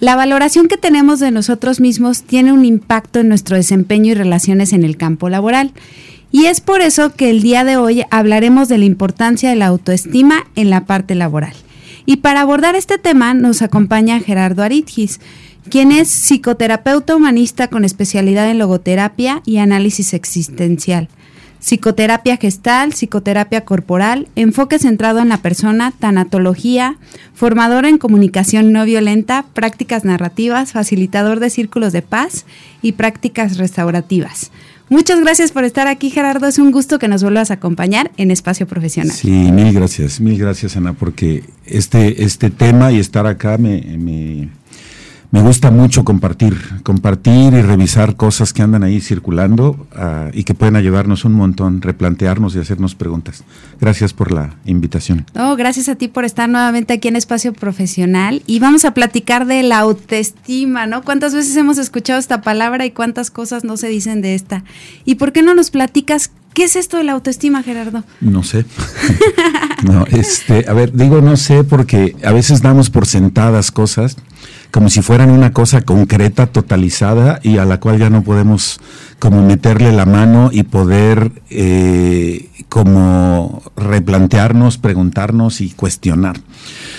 La valoración que tenemos de nosotros mismos tiene un impacto en nuestro desempeño y relaciones en el campo laboral. Y es por eso que el día de hoy hablaremos de la importancia de la autoestima en la parte laboral. Y para abordar este tema nos acompaña Gerardo Aritgis, quien es psicoterapeuta humanista con especialidad en logoterapia y análisis existencial psicoterapia gestal, psicoterapia corporal, enfoque centrado en la persona, tanatología, formador en comunicación no violenta, prácticas narrativas, facilitador de círculos de paz y prácticas restaurativas. Muchas gracias por estar aquí, Gerardo. Es un gusto que nos vuelvas a acompañar en Espacio Profesional. Sí, mil gracias, mil gracias, Ana, porque este, este tema y estar acá me, me me gusta mucho compartir, compartir y revisar cosas que andan ahí circulando uh, y que pueden ayudarnos un montón, replantearnos y hacernos preguntas. Gracias por la invitación. Oh, gracias a ti por estar nuevamente aquí en Espacio Profesional y vamos a platicar de la autoestima, ¿no? ¿Cuántas veces hemos escuchado esta palabra y cuántas cosas no se dicen de esta? ¿Y por qué no nos platicas ¿Qué es esto de la autoestima, Gerardo? No sé. no, este, a ver, digo no sé porque a veces damos por sentadas cosas como si fueran una cosa concreta, totalizada y a la cual ya no podemos como meterle la mano y poder eh, como replantearnos, preguntarnos y cuestionar.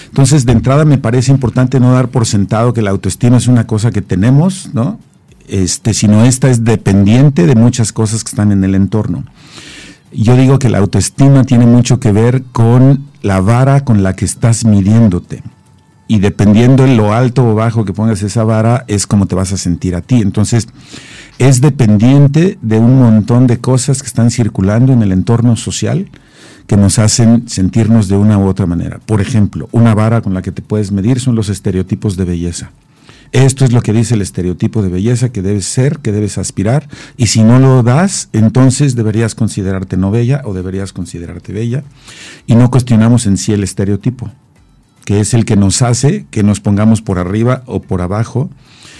Entonces, de entrada me parece importante no dar por sentado que la autoestima es una cosa que tenemos, ¿no? Este, sino esta es dependiente de muchas cosas que están en el entorno. Yo digo que la autoestima tiene mucho que ver con la vara con la que estás midiéndote y dependiendo en lo alto o bajo que pongas esa vara, es como te vas a sentir a ti. Entonces, es dependiente de un montón de cosas que están circulando en el entorno social que nos hacen sentirnos de una u otra manera. Por ejemplo, una vara con la que te puedes medir son los estereotipos de belleza. Esto es lo que dice el estereotipo de belleza que debes ser, que debes aspirar, y si no lo das, entonces deberías considerarte no bella o deberías considerarte bella, y no cuestionamos en sí el estereotipo que es el que nos hace que nos pongamos por arriba o por abajo.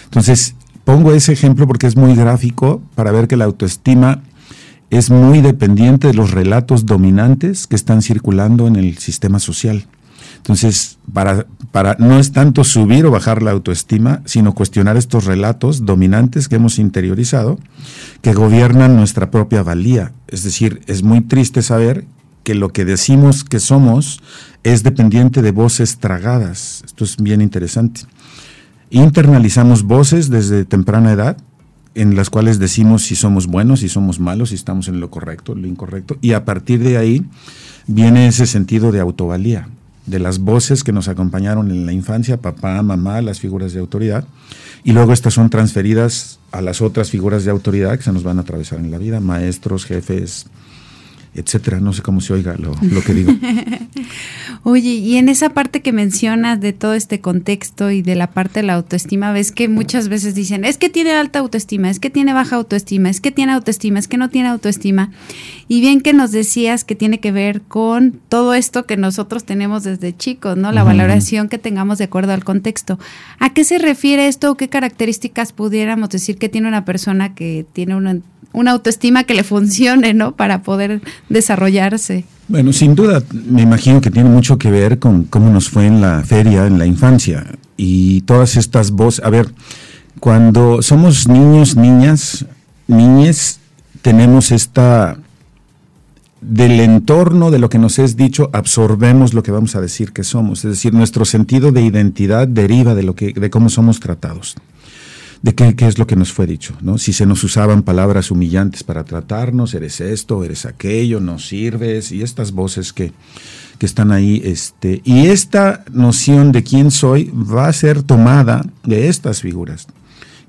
Entonces, pongo ese ejemplo porque es muy gráfico para ver que la autoestima es muy dependiente de los relatos dominantes que están circulando en el sistema social. Entonces, para, para, no es tanto subir o bajar la autoestima, sino cuestionar estos relatos dominantes que hemos interiorizado, que gobiernan nuestra propia valía. Es decir, es muy triste saber que lo que decimos que somos es dependiente de voces tragadas. Esto es bien interesante. Internalizamos voces desde temprana edad en las cuales decimos si somos buenos, si somos malos, si estamos en lo correcto, lo incorrecto, y a partir de ahí viene ese sentido de autovalía, de las voces que nos acompañaron en la infancia, papá, mamá, las figuras de autoridad, y luego estas son transferidas a las otras figuras de autoridad que se nos van a atravesar en la vida, maestros, jefes, etcétera. No sé cómo se oiga lo, que digo. Oye, y en esa parte que mencionas de todo este contexto y de la parte de la autoestima, ves que muchas veces dicen, es que tiene alta autoestima, es que tiene baja autoestima, es que tiene autoestima, es que no tiene autoestima. Y bien que nos decías que tiene que ver con todo esto que nosotros tenemos desde chicos, ¿no? La valoración que tengamos de acuerdo al contexto. ¿A qué se refiere esto o qué características pudiéramos decir que tiene una persona que tiene una una autoestima que le funcione, ¿no? Para poder desarrollarse. Bueno, sin duda, me imagino que tiene mucho que ver con cómo nos fue en la feria, en la infancia. Y todas estas voces, a ver, cuando somos niños, niñas, niñes, tenemos esta del entorno de lo que nos es dicho absorbemos lo que vamos a decir que somos, es decir, nuestro sentido de identidad deriva de lo que de cómo somos tratados de qué, qué, es lo que nos fue dicho, ¿no? Si se nos usaban palabras humillantes para tratarnos, eres esto, eres aquello, no sirves, y estas voces que, que están ahí, este, y esta noción de quién soy va a ser tomada de estas figuras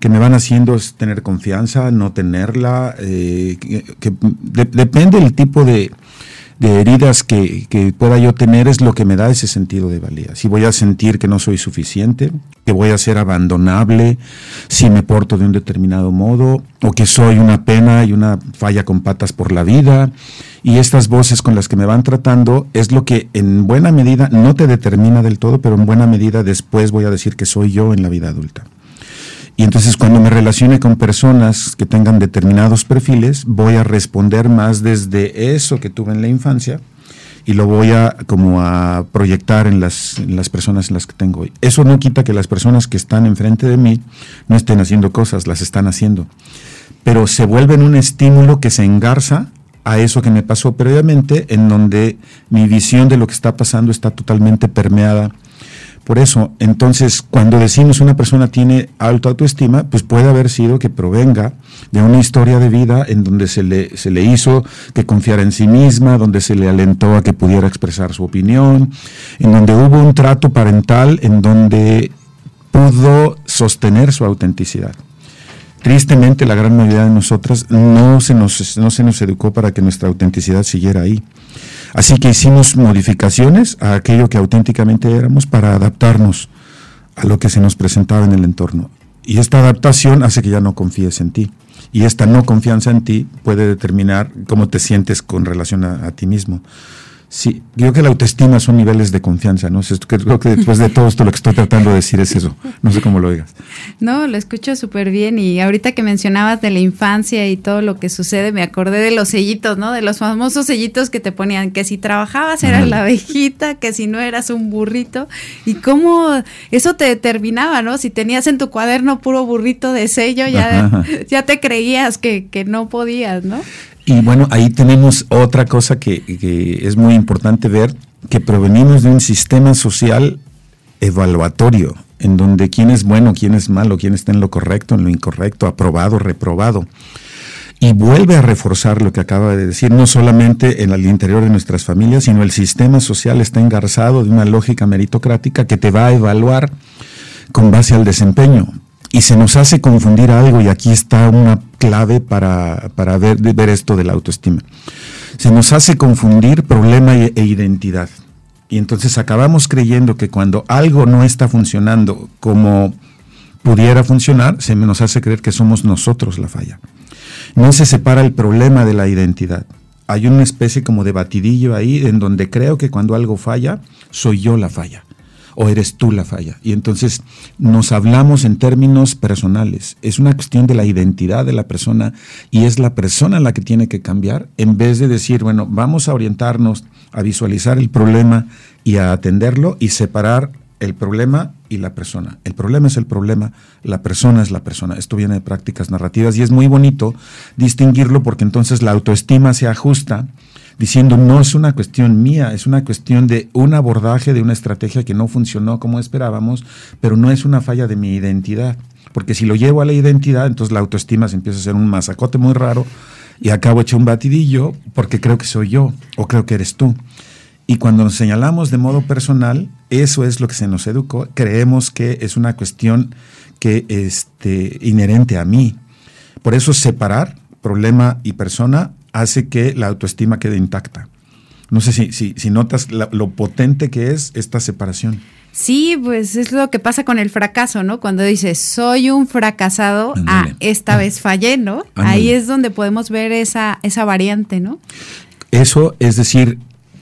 que me van haciendo tener confianza, no tenerla, eh, que, depende del tipo de, de heridas que, que, pueda yo tener es lo que me da ese sentido de valía. Si voy a sentir que no soy suficiente, que voy a ser abandonable, si me porto de un determinado modo, o que soy una pena y una falla con patas por la vida. Y estas voces con las que me van tratando es lo que en buena medida no te determina del todo, pero en buena medida después voy a decir que soy yo en la vida adulta. Y entonces cuando me relacione con personas que tengan determinados perfiles, voy a responder más desde eso que tuve en la infancia y lo voy a como a proyectar en las, las personas en las que tengo hoy. Eso no quita que las personas que están enfrente de mí no estén haciendo cosas, las están haciendo. Pero se vuelven un estímulo que se engarza a eso que me pasó previamente, en donde mi visión de lo que está pasando está totalmente permeada por eso, entonces, cuando decimos una persona tiene alta autoestima, pues puede haber sido que provenga de una historia de vida en donde se le, se le hizo que confiara en sí misma, donde se le alentó a que pudiera expresar su opinión, en donde hubo un trato parental en donde pudo sostener su autenticidad. Tristemente, la gran mayoría de nosotras no se nos, no se nos educó para que nuestra autenticidad siguiera ahí. Así que hicimos modificaciones a aquello que auténticamente éramos para adaptarnos a lo que se nos presentaba en el entorno. Y esta adaptación hace que ya no confíes en ti. Y esta no confianza en ti puede determinar cómo te sientes con relación a, a ti mismo. Sí, creo que la autoestima son niveles de confianza, ¿no? Creo que después de todo esto lo que estoy tratando de decir es eso. No sé cómo lo digas. No, lo escucho súper bien y ahorita que mencionabas de la infancia y todo lo que sucede, me acordé de los sellitos, ¿no? De los famosos sellitos que te ponían, que si trabajabas eras la abejita, que si no eras un burrito y cómo eso te determinaba, ¿no? Si tenías en tu cuaderno puro burrito de sello, ya, ya te creías que, que no podías, ¿no? Y bueno, ahí tenemos otra cosa que, es muy importante ver, que provenimos de un sistema social evaluatorio, en donde quién es bueno, quién es malo, quién está en lo correcto, en lo incorrecto, aprobado, reprobado. Y vuelve a reforzar lo que acaba de decir, no solamente en el interior de nuestras familias, sino el sistema social está engarzado de una lógica meritocrática que te va a evaluar con base al desempeño y se nos hace confundir algo y aquí está una clave para, ver, ver, esto de la autoestima. Se nos hace confundir problema e, e identidad. Y entonces acabamos creyendo que cuando algo no está funcionando como pudiera funcionar, se nos hace creer que somos nosotros la falla. No se separa el problema de la identidad. Hay una especie como de batidillo ahí en donde creo que cuando algo falla, soy yo la falla o eres tú la falla. Y entonces nos hablamos en términos personales. Es una cuestión de la identidad de la persona y es la persona la que tiene que cambiar en vez de decir, bueno, vamos a orientarnos a visualizar el problema y a atenderlo y separar el problema y la persona. El problema es el problema, la persona es la persona. Esto viene de prácticas narrativas y es muy bonito distinguirlo porque entonces la autoestima se ajusta diciendo no es una cuestión mía, es una cuestión de un abordaje, de una estrategia que no funcionó como esperábamos, pero no es una falla de mi identidad. Porque si lo llevo a la identidad, entonces la autoestima se empieza a ser un masacote muy raro y acabo hecho un batidillo porque creo que soy yo o creo que eres tú. Y cuando nos señalamos de modo personal, eso es lo que se nos educó, creemos que es una cuestión que este, inherente a mí. Por eso separar problema y persona hace que la autoestima quede intacta. No sé si, si, notas lo potente que es esta separación. Sí, pues es lo que pasa con el fracaso, ¿no? Cuando dices, soy un fracasado, ah, esta vez fallé, ¿no? Ahí es donde podemos ver esa, esa variante, ¿no? Eso, es decir,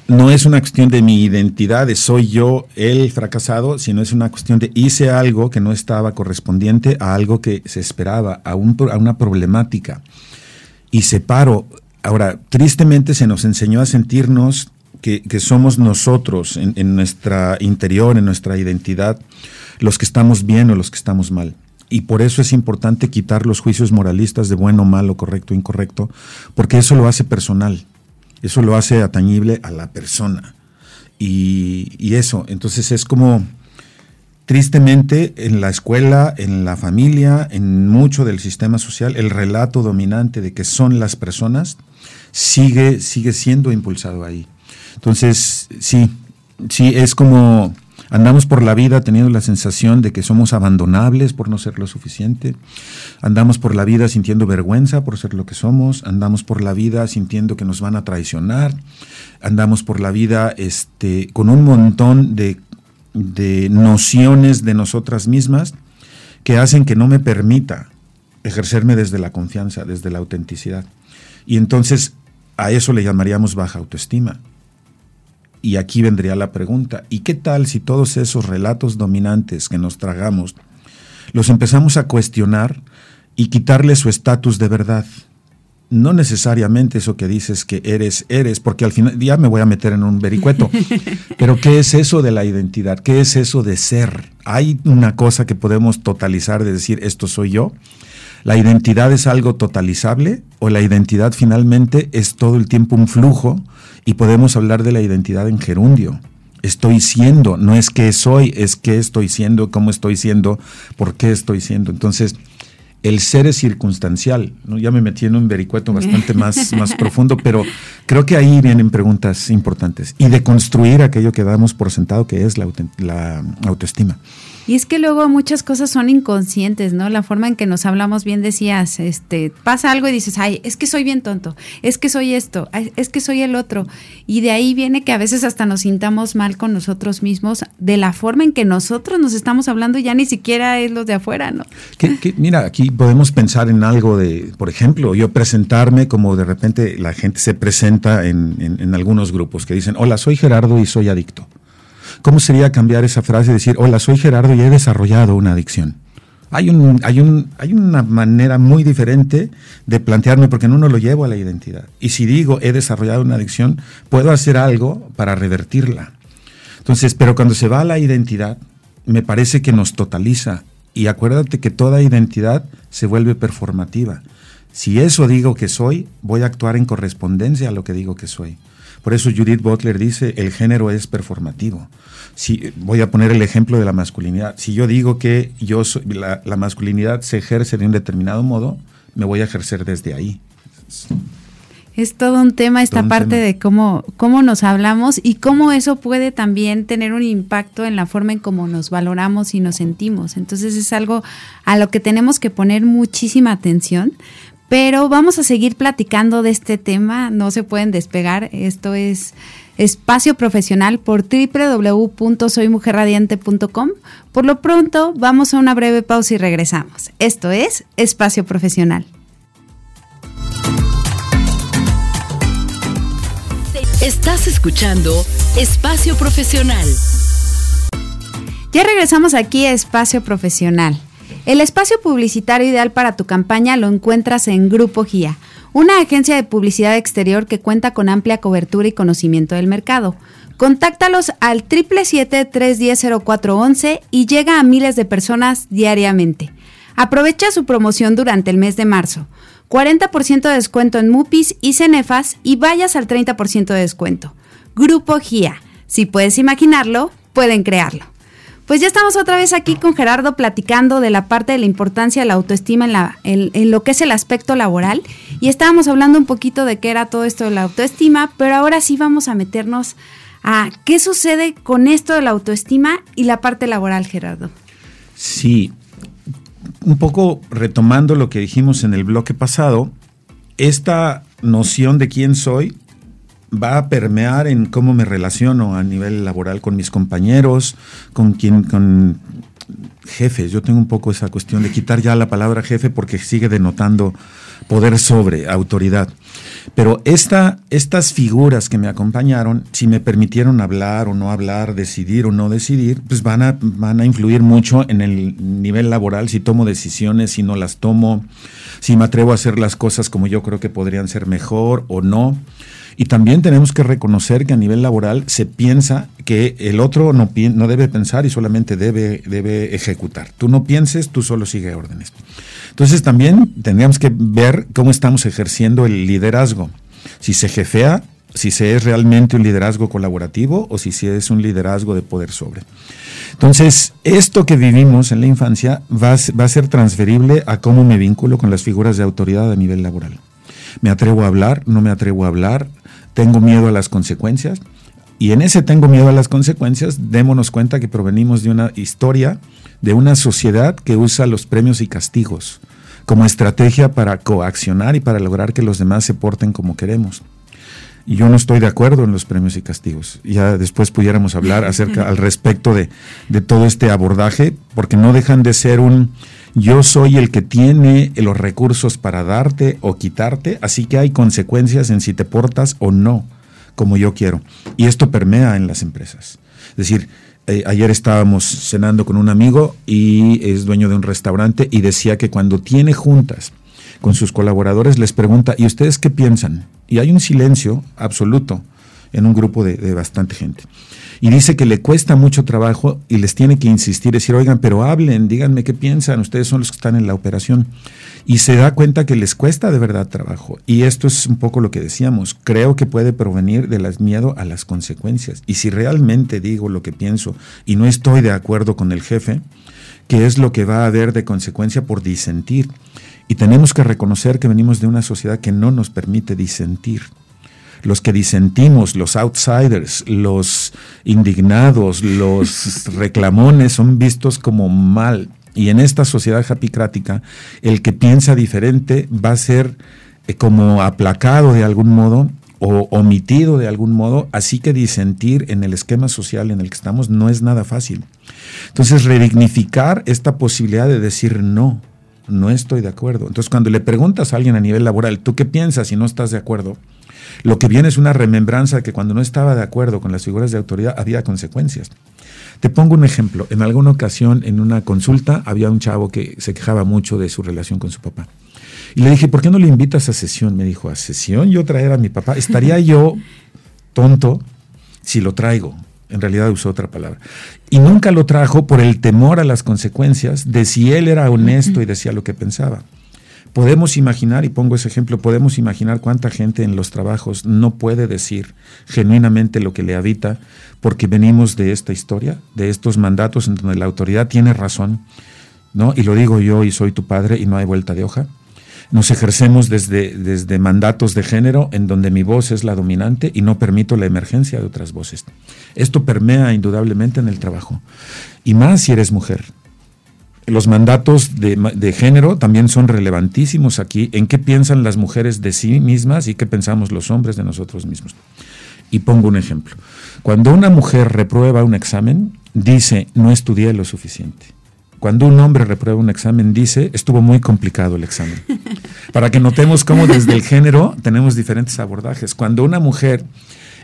no es una cuestión de mi identidad, de soy yo el fracasado, sino es una cuestión de hice algo que no estaba correspondiente a algo que se esperaba, a, un, a una problemática. Y separo Ahora, tristemente se nos enseñó a sentirnos que, somos nosotros en, nuestra interior, en nuestra identidad, los que estamos bien o los que estamos mal. Y por eso es importante quitar los juicios moralistas de bueno, malo, correcto, incorrecto, porque eso lo hace personal, eso lo hace atañible a la persona. Y eso, entonces es como, tristemente, en la escuela, en la familia, en mucho del sistema social, el relato dominante de que son las personas sigue, sigue siendo impulsado ahí. Entonces, sí, sí, es como Andamos por la vida teniendo la sensación de que somos abandonables por no ser lo suficiente. Andamos por la vida sintiendo vergüenza por ser lo que somos. Andamos por la vida sintiendo que nos van a traicionar. Andamos por la vida este, con un montón de, de nociones de nosotras mismas que hacen que no me permita ejercerme desde la confianza, desde la autenticidad. Y entonces a eso le llamaríamos baja autoestima. Y aquí vendría la pregunta, ¿y qué tal si todos esos relatos dominantes que nos tragamos los empezamos a cuestionar y quitarle su estatus de verdad? No necesariamente eso que dices que eres, eres, porque al final ya me voy a meter en un vericueto. Pero ¿qué es eso de la identidad? ¿Qué es eso de ser? ¿Hay una cosa que podemos totalizar de decir esto soy yo? ¿La identidad es algo totalizable o la identidad finalmente es todo el tiempo un flujo y podemos hablar de la identidad en gerundio? Estoy siendo, no es que soy, es que estoy siendo, cómo estoy siendo, por qué estoy siendo. Entonces, el ser es circunstancial. ¿no? Ya me metí en un vericueto bastante más, más profundo, pero creo que ahí vienen preguntas importantes. Y de construir aquello que damos por sentado, que es la, la autoestima. Y es que luego muchas cosas son inconscientes, ¿no? La forma en que nos hablamos bien decías, este, pasa algo y dices, ay, es que soy bien tonto, es que soy esto, es que soy el otro. Y de ahí viene que a veces hasta nos sintamos mal con nosotros mismos de la forma en que nosotros nos estamos hablando ya ni siquiera es los de afuera, ¿no? mira, aquí podemos pensar en algo de, por ejemplo, yo presentarme como de repente la gente se presenta en, en algunos grupos que dicen, hola, soy Gerardo y soy adicto. ¿Cómo sería cambiar esa frase y decir, hola, soy Gerardo y he desarrollado una adicción? Hay, un, hay, un, hay una manera muy diferente de plantearme porque en uno lo llevo a la identidad. Y si digo he desarrollado una adicción, puedo hacer algo para revertirla. Entonces, pero cuando se va a la identidad, me parece que nos totaliza. Y acuérdate que toda identidad se vuelve performativa. Si eso digo que soy, voy a actuar en correspondencia a lo que digo que soy. Por eso Judith Butler dice, el género es performativo si voy a poner el ejemplo de la masculinidad, si yo digo que yo la, masculinidad se ejerce de un determinado modo, me voy a ejercer desde ahí. Es todo un tema esta parte de cómo, cómo nos hablamos y cómo eso puede también tener un impacto en la forma en cómo nos valoramos y nos sentimos. Entonces es algo a lo que tenemos que poner muchísima atención. Pero vamos a seguir platicando de este tema, no se pueden despegar. Esto es espacio profesional por www.soymujerradiante.com. Por lo pronto, vamos a una breve pausa y regresamos. Esto es Espacio Profesional. Estás escuchando Espacio Profesional. Ya regresamos aquí a Espacio Profesional. El espacio publicitario ideal para tu campaña lo encuentras en Grupo GIA una agencia de publicidad exterior que cuenta con amplia cobertura y conocimiento del mercado. Contáctalos al 777-310-0411 y llega a miles de personas diariamente. Aprovecha su promoción durante el mes de marzo. 40% de descuento en MUPIs y Cenefas y vayas al 30% de descuento. Grupo GIA. Si puedes imaginarlo, pueden crearlo. Pues ya estamos otra vez aquí con Gerardo platicando de la parte de la importancia de la autoestima en, lo que es el aspecto laboral y estábamos hablando un poquito de qué era todo esto de la autoestima, pero ahora sí vamos a meternos a qué sucede con esto de la autoestima y la parte laboral, Gerardo. Sí, un poco retomando lo que dijimos en el bloque pasado, esta noción de quién soy va a permear en cómo me relaciono a nivel laboral con mis compañeros, con quien, con jefes. Yo tengo un poco esa cuestión de quitar ya la palabra jefe porque sigue denotando poder sobre, autoridad. Pero esta, estas figuras que me acompañaron, si me permitieron hablar o no hablar, decidir o no decidir, pues van a, van a influir mucho en el nivel laboral, si tomo decisiones, si no las tomo, si me atrevo a hacer las cosas como yo creo que podrían ser mejor o no. Y también tenemos que reconocer que a nivel laboral se piensa que el otro no, no debe pensar y solamente debe, debe ejecutar. Tú no pienses, tú solo sigue órdenes. Entonces también tendríamos que ver cómo estamos ejerciendo el liderazgo. Si se jefea, si se es realmente un liderazgo colaborativo o si se es un liderazgo de poder sobre. Entonces, esto que vivimos en la infancia va va a ser transferible a cómo me vinculo con las figuras de autoridad a nivel laboral. ¿Me atrevo a hablar? ¿No me atrevo a hablar? Tengo miedo a las consecuencias. Y en ese tengo miedo a las consecuencias, démonos cuenta que provenimos de una historia, de una sociedad que usa los premios y castigos como estrategia para coaccionar y para lograr que los demás se porten como queremos. Y yo no estoy de acuerdo en los premios y castigos. Ya después pudiéramos hablar acerca al respecto de, de todo este abordaje, porque no dejan de ser un yo soy el que tiene los recursos para darte o quitarte, así que hay consecuencias en si te portas o no como yo quiero. Y esto permea en las empresas. Es decir, eh, ayer estábamos cenando con un amigo y es dueño de un restaurante y decía que cuando tiene juntas con sus colaboradores les pregunta, ¿y ustedes qué piensan? Y hay un silencio absoluto en un grupo de, de bastante gente y dice que le cuesta mucho trabajo y les tiene que insistir, decir, oigan, pero hablen, díganme qué piensan, ustedes son los que están en la operación. Y se da cuenta que les cuesta de verdad trabajo. Y esto es un poco lo que decíamos, creo que puede provenir del miedo a las consecuencias. Y si realmente digo lo que pienso y no estoy de acuerdo con el jefe, ¿qué es lo que va a haber de consecuencia por disentir? Y tenemos que reconocer que venimos de una sociedad que no nos permite disentir los que disentimos, los outsiders, los indignados, los reclamones son vistos como mal. Y en esta sociedad japicrática, el que piensa diferente va a ser eh, como aplacado de algún modo o omitido de algún modo, así que disentir en el esquema social en el que estamos no es nada fácil. Entonces, redignificar esta posibilidad de decir no, no estoy de acuerdo. Entonces, cuando le preguntas a alguien a nivel laboral, ¿tú qué piensas si no estás de acuerdo? Lo que viene es una remembranza de que cuando no estaba de acuerdo con las figuras de autoridad había consecuencias. Te pongo un ejemplo. En alguna ocasión, en una consulta, había un chavo que se quejaba mucho de su relación con su papá. Y le dije, ¿por qué no le invitas a sesión? Me dijo, ¿a sesión yo traer a mi papá? ¿Estaría yo tonto si lo traigo? En realidad usó otra palabra. Y nunca lo trajo por el temor a las consecuencias de si él era honesto y decía lo que pensaba. Podemos imaginar, y pongo ese ejemplo, podemos imaginar cuánta gente en los trabajos no puede decir genuinamente lo que le habita porque venimos de esta historia, de estos mandatos en donde la autoridad tiene razón, ¿no? Y lo digo yo y soy tu padre y no hay vuelta de hoja. Nos ejercemos desde, desde mandatos de género en donde mi voz es la dominante y no permito la emergencia de otras voces. Esto permea indudablemente en el trabajo. Y más si eres mujer los mandatos de, género también son relevantísimos aquí, en qué piensan las mujeres de sí mismas y qué pensamos los hombres de nosotros mismos. Y pongo un ejemplo. Cuando una mujer reprueba un examen, dice, no estudié lo suficiente. Cuando un hombre reprueba un examen, dice, estuvo muy complicado el examen. Para que notemos cómo desde el género tenemos diferentes abordajes. Cuando una mujer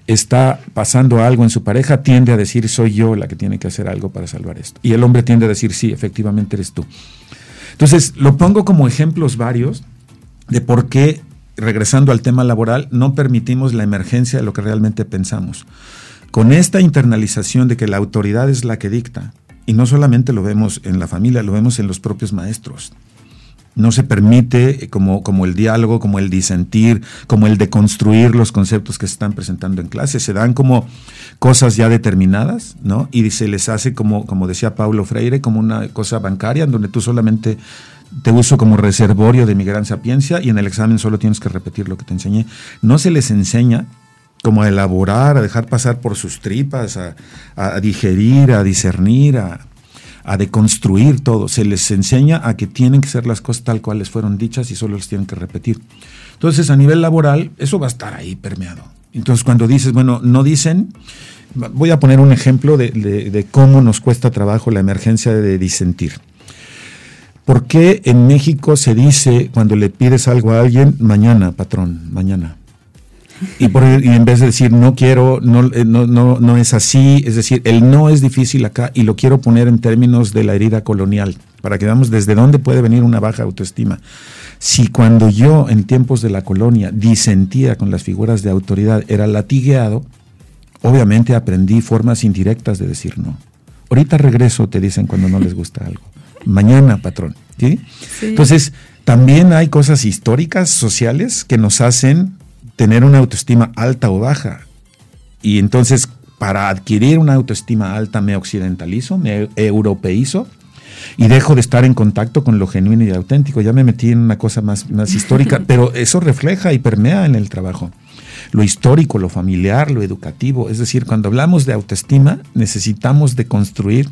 está pasando algo en su pareja, tiende a decir soy yo la que tiene que hacer algo para salvar esto. Y el hombre tiende a decir sí, efectivamente eres tú. Entonces, lo pongo como ejemplos varios de por qué, regresando al tema laboral, no permitimos la emergencia de lo que realmente pensamos. Con esta internalización de que la autoridad es la que dicta, y no solamente lo vemos en la familia, lo vemos en los propios maestros no se permite eh, como, como el diálogo, como el disentir, como el de construir los conceptos que se están presentando en clase. Se dan como cosas ya determinadas, ¿no? Y se les hace como, como decía Paulo Freire, como una cosa bancaria, en donde tú solamente te uso como reservorio de mi gran sapiencia y en el examen solo tienes que repetir lo que te enseñé. No se les enseña como a elaborar, a dejar pasar por sus tripas, a, a digerir, a discernir, a, a deconstruir todo. Se les enseña a que tienen que ser las cosas tal cual les fueron dichas y solo les tienen que repetir. Entonces, a nivel laboral, eso va a estar ahí permeado. Entonces, cuando dices, bueno, no dicen, voy a poner un ejemplo de, cómo nos cuesta trabajo la emergencia de disentir. ¿Por qué en México se dice cuando le pides algo a alguien, mañana, patrón, mañana? Y, por, en vez de decir no quiero, eh, no, no, no, es así, es decir, el no es difícil acá y lo quiero poner en términos de la herida colonial, para que veamos desde dónde puede venir una baja autoestima. Si cuando yo en tiempos de la colonia disentía con las figuras de autoridad era latigueado, obviamente aprendí formas indirectas de decir no. Ahorita regreso, te dicen cuando no les gusta algo. Mañana, patrón. ¿sí? Entonces, también hay cosas históricas, sociales, que nos hacen tener una autoestima alta o baja. Y entonces, para adquirir una autoestima alta, me occidentalizo, me europeizo y dejo de estar en contacto con lo genuino y auténtico. Ya me metí en una cosa más, más histórica, pero eso refleja y permea en el trabajo. lo histórico, lo familiar, lo educativo. Es decir, cuando hablamos de autoestima, necesitamos de construir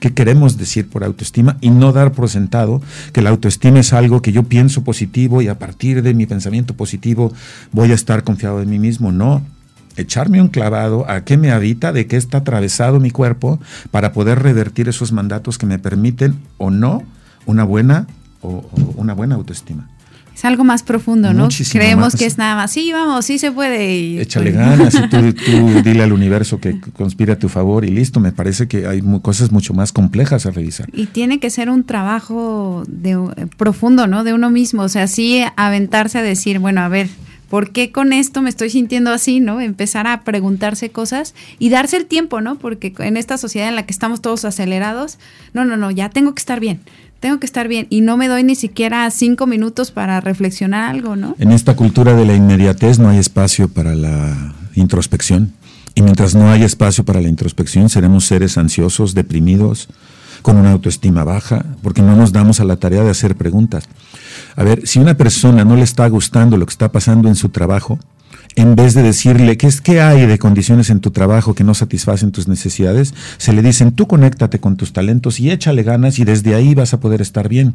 qué queremos decir por autoestima y no dar por sentado que la autoestima es algo que yo pienso positivo y a partir de mi pensamiento positivo voy a estar confiado en mí mismo. No, echarme un clavado a qué me habita, de qué está atravesado mi cuerpo para poder revertir esos mandatos que me permiten o no una buena o, una buena autoestima. Es algo más profundo, ¿no? Creemos que es nada más, sí, vamos, sí se puede. Échale pues ganas y tú, dile al universo que conspira a tu favor y listo. Me parece que hay cosas mucho más complejas a revisar. Y tiene que ser un trabajo de, eh, profundo, ¿no? De uno mismo. O sea, sí aventarse a decir, bueno, a ver, ¿por qué con esto me estoy sintiendo así, no? Empezar a preguntarse cosas y darse el tiempo, ¿no? Porque en esta sociedad en la que estamos todos acelerados, no, no, no, ya tengo que estar bien tengo que estar bien y no me doy ni siquiera cinco minutos para reflexionar algo, ¿no? En esta cultura de la inmediatez no hay espacio para la introspección. Y mientras no haya espacio para la introspección, seremos seres ansiosos, deprimidos, con una autoestima baja, porque no nos damos a la tarea de hacer preguntas. A ver, si una persona no le está gustando lo que está pasando en su trabajo, en vez de decirle qué es que hay de condiciones en tu trabajo que no satisfacen tus necesidades, se le dicen tú conéctate con tus talentos y échale ganas y desde ahí vas a poder estar bien.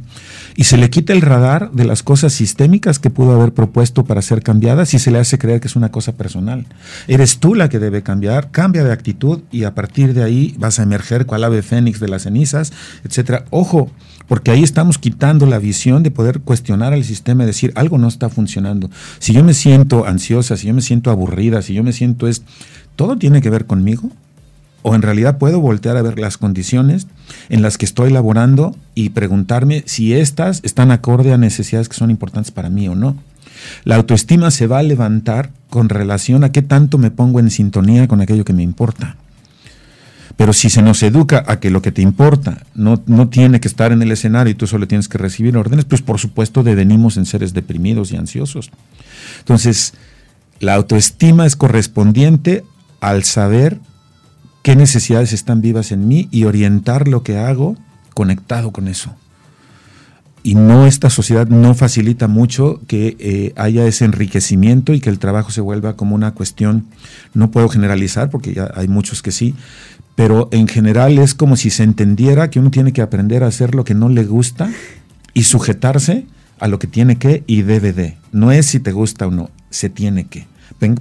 Y se le quita el radar de las cosas sistémicas que pudo haber propuesto para ser cambiadas y se le hace creer que es una cosa personal. Eres tú la que debe cambiar, cambia de actitud y a partir de ahí vas a emerger cual ave fénix de las cenizas, etcétera. Ojo, porque ahí estamos quitando la visión de poder cuestionar al sistema y decir algo no está funcionando. Si yo me siento si yo me siento aburrida, si yo me siento es, ¿todo tiene que ver conmigo? ¿O en realidad puedo voltear a ver las condiciones en las que estoy laborando y preguntarme si estas están acorde a necesidades que son importantes para mí o no? La autoestima se va a levantar con relación a qué tanto me pongo en sintonía con aquello que me importa. Pero si se nos educa a que lo que te importa no, no tiene que estar en el escenario y tú solo tienes que recibir órdenes, pues por supuesto devenimos en seres deprimidos y ansiosos. Entonces, la autoestima es correspondiente al saber qué necesidades están vivas en mí y orientar lo que hago conectado con eso. Y no, esta sociedad no facilita mucho que eh, haya ese enriquecimiento y que el trabajo se vuelva como una cuestión, no puedo generalizar porque ya hay muchos que sí, pero en general es como si se entendiera que uno tiene que aprender a hacer lo que no le gusta y sujetarse a lo que tiene que y debe de. No es si te gusta o no, se tiene que.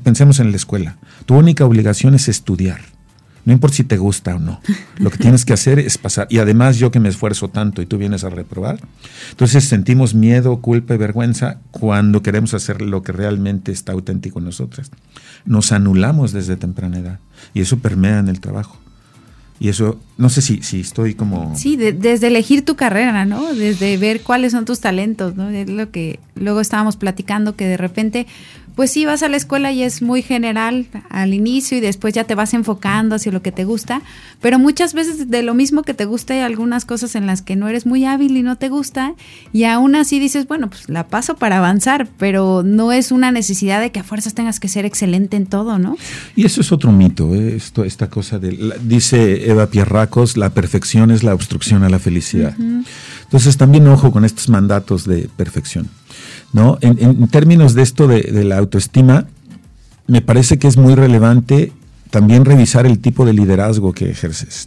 Pensemos en la escuela. Tu única obligación es estudiar. No importa si te gusta o no. Lo que tienes que hacer es pasar. Y además yo que me esfuerzo tanto y tú vienes a reprobar. Entonces sentimos miedo, culpa y vergüenza cuando queremos hacer lo que realmente está auténtico en nosotras. Nos anulamos desde temprana edad. Y eso permea en el trabajo. Y eso, no sé si, si estoy como... Sí, desde elegir tu carrera, ¿no? Desde ver cuáles son tus talentos, ¿no? Es lo que luego estábamos platicando, que de repente pues sí, vas a la escuela y es muy general al inicio y después ya te vas enfocando hacia lo que te gusta, pero muchas veces de lo mismo que te gusta hay algunas cosas en las que no eres muy hábil y no te gusta y aún así dices, bueno, pues la paso para avanzar, pero no es una necesidad de que a fuerzas tengas que ser excelente en todo, ¿no? Y eso es otro mito, ¿eh? Esto, esta cosa de, dice Eva Pierracos, la perfección es la obstrucción a la felicidad. Entonces también ojo con estos mandatos de perfección. ¿No? En, términos de esto de, la autoestima, me parece que es muy relevante también revisar el tipo de liderazgo que ejerces.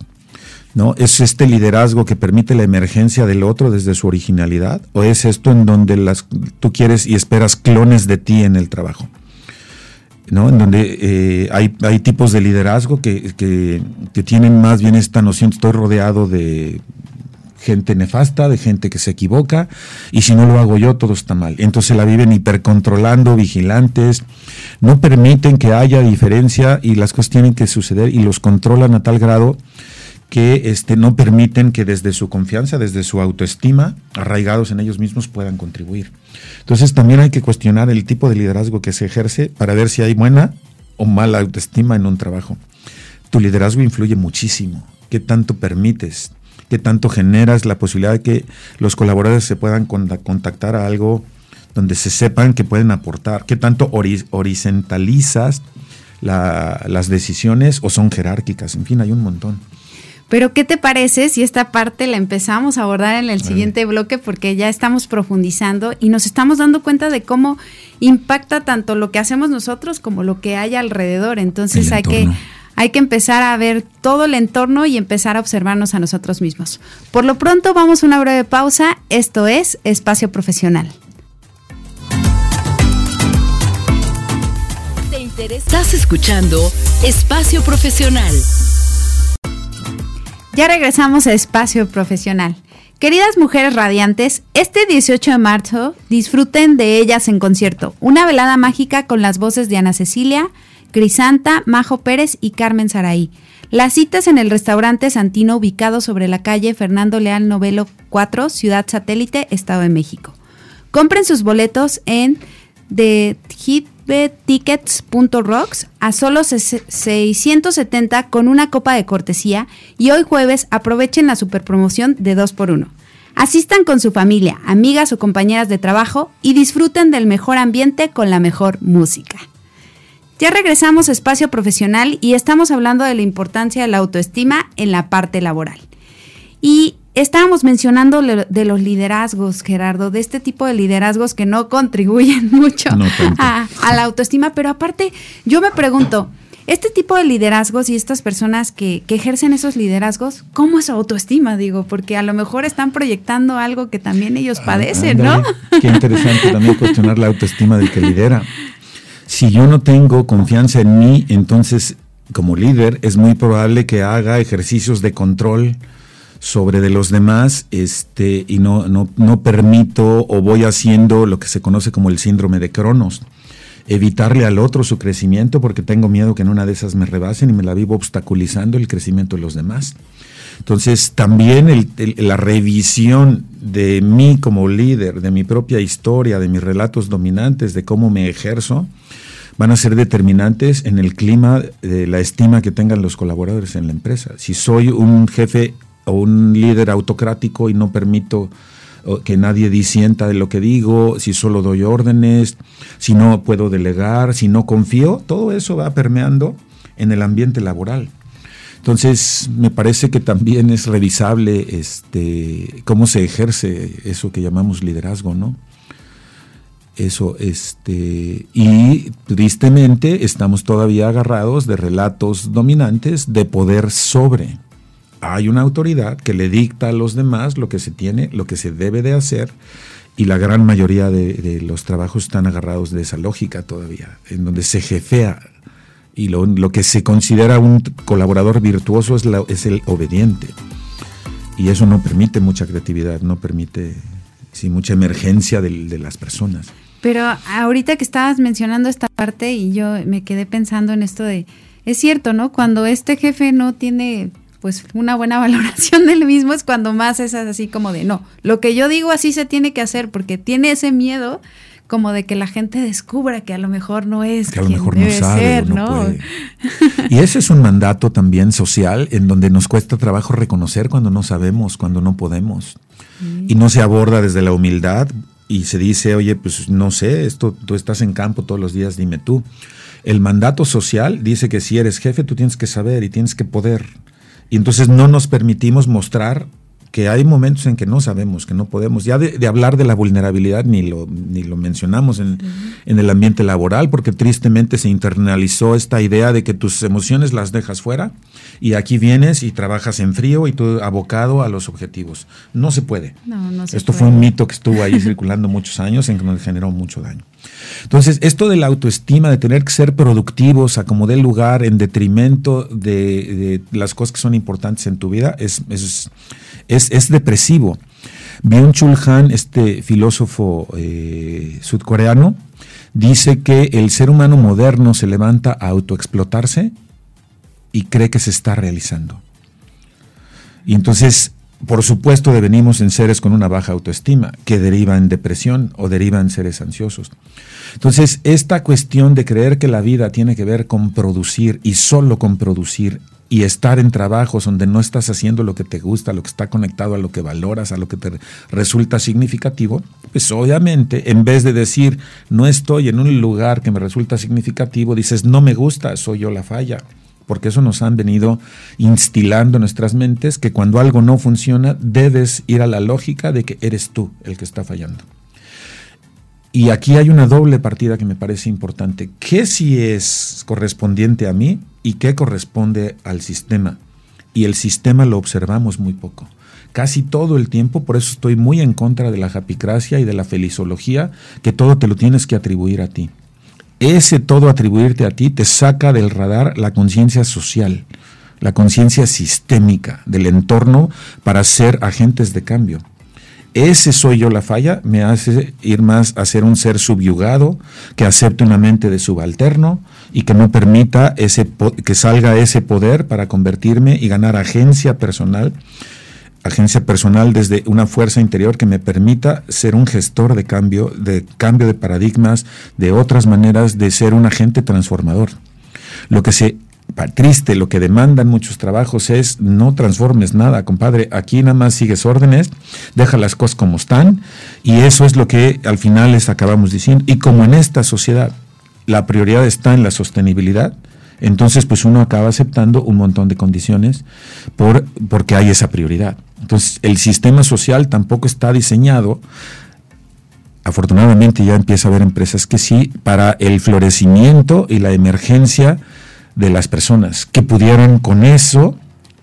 ¿No? ¿Es este liderazgo que permite la emergencia del otro desde su originalidad? ¿O es esto en donde las, tú quieres y esperas clones de ti en el trabajo? ¿no? En donde eh, hay, hay, tipos de liderazgo que, que, que, tienen más bien esta noción, estoy rodeado de gente nefasta, de gente que se equivoca, y si no lo hago yo, todo está mal. Entonces la viven hipercontrolando, vigilantes, no permiten que haya diferencia y las cosas tienen que suceder y los controlan a tal grado que este, no permiten que desde su confianza, desde su autoestima, arraigados en ellos mismos, puedan contribuir. Entonces también hay que cuestionar el tipo de liderazgo que se ejerce para ver si hay buena o mala autoestima en un trabajo. Tu liderazgo influye muchísimo. ¿Qué tanto permites? Qué tanto generas la posibilidad de que los colaboradores se puedan contactar a algo donde se sepan que pueden aportar, qué tanto horizontalizas las decisiones o son jerárquicas, en fin, hay un montón. Pero ¿qué te parece si esta parte la empezamos a abordar en el siguiente bloque porque ya estamos profundizando y nos estamos dando cuenta de cómo impacta tanto lo que hacemos nosotros como lo que hay alrededor. Entonces hay que hay que empezar a ver todo el entorno y empezar a observarnos a nosotros mismos. Por lo pronto vamos a una breve pausa. Esto es Espacio Profesional. Estás escuchando Espacio Profesional. Ya regresamos a Espacio Profesional. Queridas mujeres radiantes, este 18 de marzo disfruten de ellas en concierto. Una velada mágica con las voces de Ana Cecilia, Crisanta, Majo Pérez y Carmen Saraí. Las citas en el restaurante Santino ubicado sobre la calle Fernando Leal Novelo 4, Ciudad Satélite, Estado de México. Compren sus boletos en The Hit tickets.rocks a solo 670 con una copa de cortesía y hoy jueves aprovechen la superpromoción de 2x1. Asistan con su familia, amigas o compañeras de trabajo y disfruten del mejor ambiente con la mejor música. Ya regresamos a espacio profesional y estamos hablando de la importancia de la autoestima en la parte laboral. Y Estábamos mencionando de los liderazgos, Gerardo, de este tipo de liderazgos que no contribuyen mucho a, la autoestima, pero aparte yo me pregunto, este tipo de liderazgos y estas personas que, ejercen esos liderazgos, ¿cómo es su autoestima? Digo, porque a lo mejor están proyectando algo que también ellos ah, padecen, ¿no? Qué interesante también cuestionar la autoestima del que lidera. Si yo no tengo confianza en mí, entonces como líder es muy probable que haga ejercicios de control, sobre de los demás este, y no, no, no permito o voy haciendo lo que se conoce como el síndrome de Cronos. Evitarle al otro su crecimiento porque tengo miedo que en una de esas me rebasen y me la vivo obstaculizando el crecimiento de los demás. Entonces, también la revisión de mí como líder, de mi propia historia, de mis relatos dominantes, de cómo me ejerzo, van a ser determinantes en el clima de la estima que tengan los colaboradores en la empresa. Si soy un jefe o un líder autocrático y no permito que nadie disienta de lo que digo, si solo doy órdenes, si no puedo delegar, si no confío, todo eso va permeando en el ambiente laboral. Entonces, me parece que también es revisable este, cómo se ejerce eso que llamamos liderazgo, ¿no? Eso, este, y tristemente estamos todavía agarrados de relatos dominantes de poder sobre hay una autoridad que le dicta a los demás lo que se tiene, lo que se debe de hacer, y la gran mayoría de, los trabajos están agarrados de esa lógica todavía, en donde se jefea y lo, que se considera un colaborador virtuoso es, es el obediente. Y eso no permite mucha creatividad, no permite sí, mucha emergencia de, de las personas. Pero ahorita que estabas mencionando esta parte y yo me quedé pensando en esto de, es cierto, ¿no? Cuando este jefe no tiene pues una buena valoración del mismo es cuando más es así como de, no, lo que yo digo así se tiene que hacer porque tiene ese miedo como de que la gente descubra que a lo mejor no es que a lo mejor no sabe no, y ese es un mandato también social en donde nos cuesta trabajo reconocer cuando no sabemos cuando no podemos. Y no se aborda desde la humildad y se dice oye pues no sé esto tú estás en campo todos los días dime tú el mandato social dice que si eres jefe tú tienes que saber y tienes que poder. Y entonces no nos permitimos mostrar que hay momentos en que no sabemos, que no podemos. Ya de, hablar de la vulnerabilidad ni lo, ni lo mencionamos en, en, el ambiente laboral, porque tristemente se internalizó esta idea de que tus emociones las dejas fuera y aquí vienes y trabajas en frío y tú abocado a los objetivos. No se puede. Esto fue un mito que estuvo ahí circulando muchos años en que nos generó mucho daño. Entonces, esto de la autoestima, de tener que ser productivos a como dé lugar en detrimento de, las cosas que son importantes en tu vida, es, es, es, depresivo. Byung-Chul Han, este filósofo eh, sudcoreano, dice que el ser humano moderno se levanta a autoexplotarse y cree que se está realizando. Y entonces por supuesto, devenimos en seres con una baja autoestima, que deriva en depresión o deriva en seres ansiosos. Entonces, esta cuestión de creer que la vida tiene que ver con producir y solo con producir y estar en trabajos donde no estás haciendo lo que te gusta, lo que está conectado a lo que valoras, a lo que te resulta significativo, pues obviamente en vez de decir no estoy en un lugar que me resulta significativo, dices no me gusta, soy yo la falla porque eso nos han venido instilando en nuestras mentes que cuando algo no funciona debes ir a la lógica de que eres tú el que está fallando. Y aquí hay una doble partida que me parece importante. ¿Qué si es correspondiente a mí y qué corresponde al sistema? Y el sistema lo observamos muy poco. Casi todo el tiempo, por eso estoy muy en contra de la japicracia y de la felizología, que todo te lo tienes que atribuir a ti. Ese todo atribuirte a ti te saca del radar la conciencia social, la conciencia sistémica del entorno para ser agentes de cambio ese soy yo la falla, me hace ir más a ser un ser subyugado, que acepte una mente de subalterno y que no permita ese que salga ese poder para convertirme y ganar agencia personal, agencia personal desde una fuerza interior que me permita ser un gestor de cambio, de cambio de paradigmas, de otras maneras de ser un agente transformador. Lo que se triste, lo que demandan muchos trabajos es no transformes nada, compadre, aquí nada más sigues órdenes, deja las cosas como están y eso es lo que al final les acabamos diciendo. Y como en esta sociedad la prioridad está en la sostenibilidad, entonces pues uno acaba aceptando un montón de condiciones por, porque hay esa prioridad. Entonces el sistema social tampoco está diseñado afortunadamente ya empieza a haber empresas que sí, para el florecimiento y la emergencia de las personas que pudieran con eso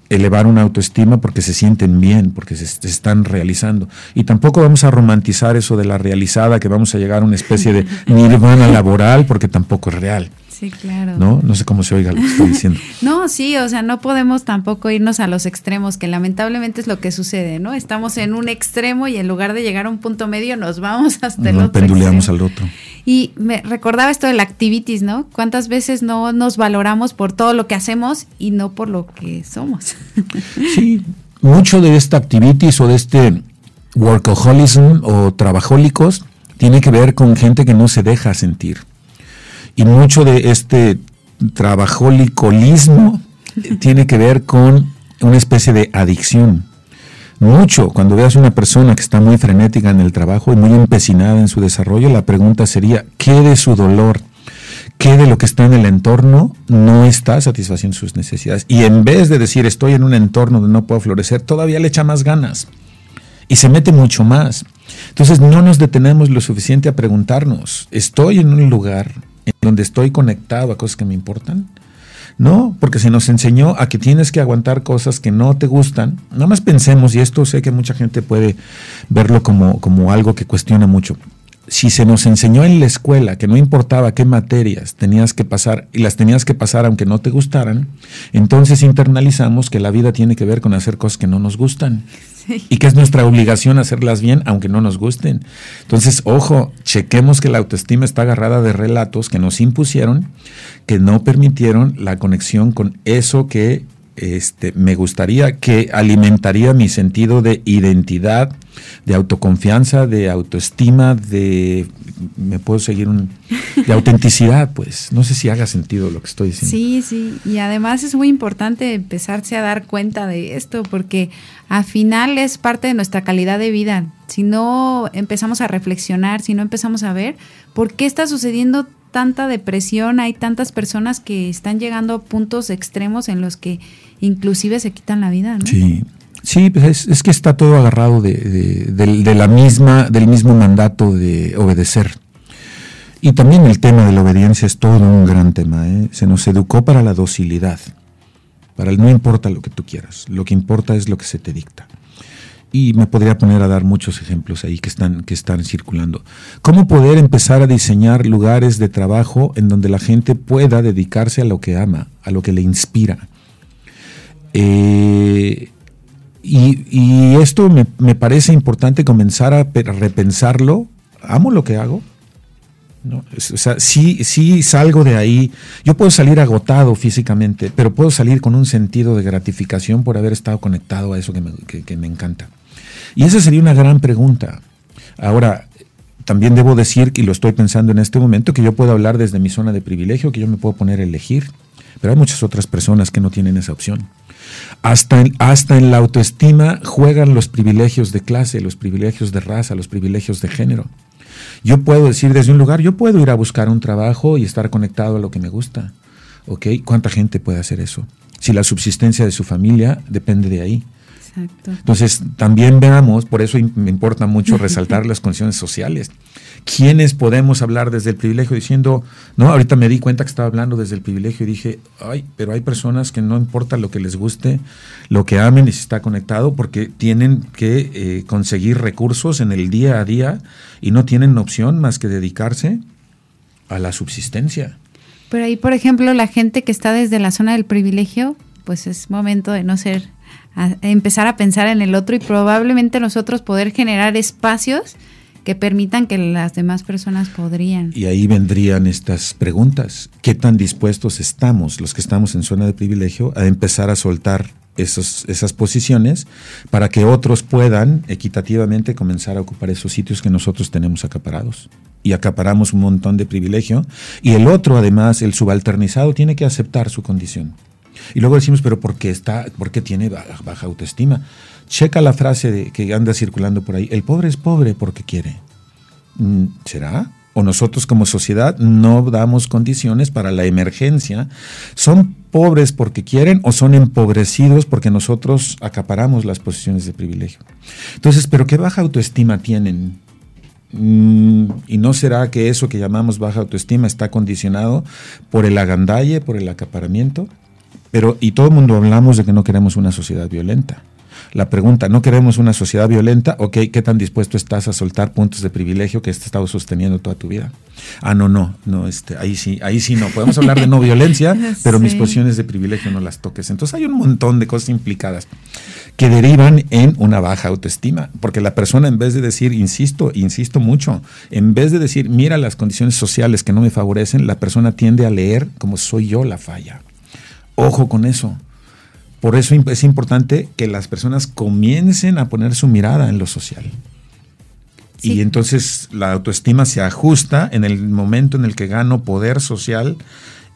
elevar una autoestima porque se sienten bien, porque se, están realizando. Y tampoco vamos a romantizar eso de la realizada, que vamos a llegar a una especie de nirvana laboral, porque tampoco es real. Sí, claro. ¿No? No sé cómo se oiga lo que estoy diciendo. no, sí, o sea, no podemos tampoco irnos a los extremos, que lamentablemente es lo que sucede, ¿no? Estamos en un extremo y en lugar de llegar a un punto medio nos vamos hasta el otro. penduleamos al otro. Y me recordaba esto de la activities, ¿no? ¿Cuántas veces no nos valoramos por todo lo que hacemos y no por lo que somos? sí, mucho de esta activities o de este workaholism o trabajólicos tiene que ver con gente que no se deja sentir y mucho de este trabajolicolismo tiene que ver con una especie de adicción. Mucho, cuando veas una persona que está muy frenética en el trabajo y muy empecinada en su desarrollo, la pregunta sería, ¿qué de su dolor, qué de lo que está en el entorno no está satisfaciendo sus necesidades? Y en vez de decir, estoy en un entorno donde no puedo florecer, todavía le echa más ganas y se mete mucho más. Entonces no nos detenemos lo suficiente a preguntarnos, ¿estoy en un lugar en donde estoy conectado a cosas que me importan. No, porque se nos enseñó a que tienes que aguantar cosas que no te gustan. Nada más pensemos, y esto sé que mucha gente puede verlo como, como algo que cuestiona mucho. Si se nos enseñó en la escuela que no importaba qué materias tenías que pasar y las tenías que pasar aunque no te gustaran, entonces internalizamos que la vida tiene que ver con hacer cosas que no nos gustan y que es nuestra obligación hacerlas bien aunque no nos gusten. Entonces, ojo, chequemos que la autoestima está agarrada de relatos que nos impusieron, que no permitieron la conexión con eso que este, me gustaría que alimentaría mi sentido de identidad, de autoconfianza, de autoestima, de me puedo seguir un de autenticidad, pues. No sé si haga sentido lo que estoy diciendo. Sí, sí, y además es muy importante empezarse a dar cuenta de esto porque al final es parte de nuestra calidad de vida. Si no empezamos a reflexionar, si no empezamos a ver por qué está sucediendo tanta depresión, hay tantas personas que están llegando a puntos extremos en los que inclusive se quitan la vida, ¿no? Sí. Sí, pues es, que está todo agarrado de, de, la misma, del mismo mandato de obedecer. Y también el tema de la obediencia es todo un gran tema. ¿eh? Se nos educó para la docilidad. Para el no importa lo que tú quieras, lo que importa es lo que se te dicta. Y me podría poner a dar muchos ejemplos ahí que están, que están circulando. ¿Cómo poder empezar a diseñar lugares de trabajo en donde la gente pueda dedicarse a lo que ama, a lo que le inspira? Eh, y, esto me, me, parece importante comenzar a repensarlo. ¿Amo lo que hago? No, o sea, sí, sí salgo de ahí. Yo puedo salir agotado físicamente, pero puedo salir con un sentido de gratificación por haber estado conectado a eso que me, que me encanta. Y esa sería una gran pregunta. Ahora, también debo decir, y lo estoy pensando en este momento, que yo puedo hablar desde mi zona de privilegio, que yo me puedo poner a elegir, pero hay muchas otras personas que no tienen esa opción. Hasta en, hasta en la autoestima juegan los privilegios de clase, los privilegios de raza, los privilegios de género. Yo puedo decir desde un lugar, yo puedo ir a buscar un trabajo y estar conectado a lo que me gusta. ¿Ok? ¿Cuánta gente puede hacer eso? Si la subsistencia de su familia depende de ahí. Entonces, también veamos, por eso me importa mucho resaltar las condiciones sociales. ¿Quiénes podemos hablar desde el privilegio diciendo, no, ahorita me di cuenta que estaba hablando desde el privilegio y dije, ay, pero hay personas que no importa lo que les guste, lo que amen y si está conectado, porque tienen que eh, conseguir recursos en el día a día y no tienen opción más que dedicarse a la subsistencia. Pero ahí, por ejemplo, la gente que está desde la zona del privilegio, pues es momento de no ser, empezar a pensar en el otro y probablemente nosotros poder generar espacios que permitan que las demás personas podrían. Y ahí vendrían estas preguntas. ¿Qué tan dispuestos estamos, los que estamos en zona de privilegio, a empezar a soltar esos, esas posiciones para que otros puedan equitativamente comenzar a ocupar esos sitios que nosotros tenemos acaparados? Y acaparamos un montón de privilegio. Y el otro, además, el subalternizado, tiene que aceptar su condición. Y luego decimos, pero ¿por qué, está, por qué tiene baja autoestima? Checa la frase de, que anda circulando por ahí. El pobre es pobre porque quiere. Mm, ¿Será? o nosotros como sociedad no damos condiciones para la emergencia, son pobres porque quieren o son empobrecidos porque nosotros acaparamos las posiciones de privilegio. Entonces, ¿pero qué baja autoestima tienen? Mm, ¿Y no será que eso que llamamos baja autoestima está condicionado por el agandalle, por el acaparamiento? Pero, y todo el mundo hablamos de que no queremos una sociedad violenta la pregunta, no queremos una sociedad violenta, ok, ¿qué tan dispuesto estás a soltar puntos de privilegio que has estado sosteniendo toda tu vida? Ah, no, no, no, este, ahí sí, ahí sí no. Podemos hablar de no violencia, pero mis posiciones de privilegio no las toques. Entonces hay un montón de cosas implicadas que derivan en una baja autoestima, porque la persona en vez de decir, insisto, insisto mucho, en vez de decir, mira las condiciones sociales que no me favorecen, la persona tiende a leer como soy yo la falla. Ojo con eso. Por eso es importante que las personas comiencen a poner su mirada en lo social. Y entonces la autoestima se ajusta en el momento en el que gano poder social.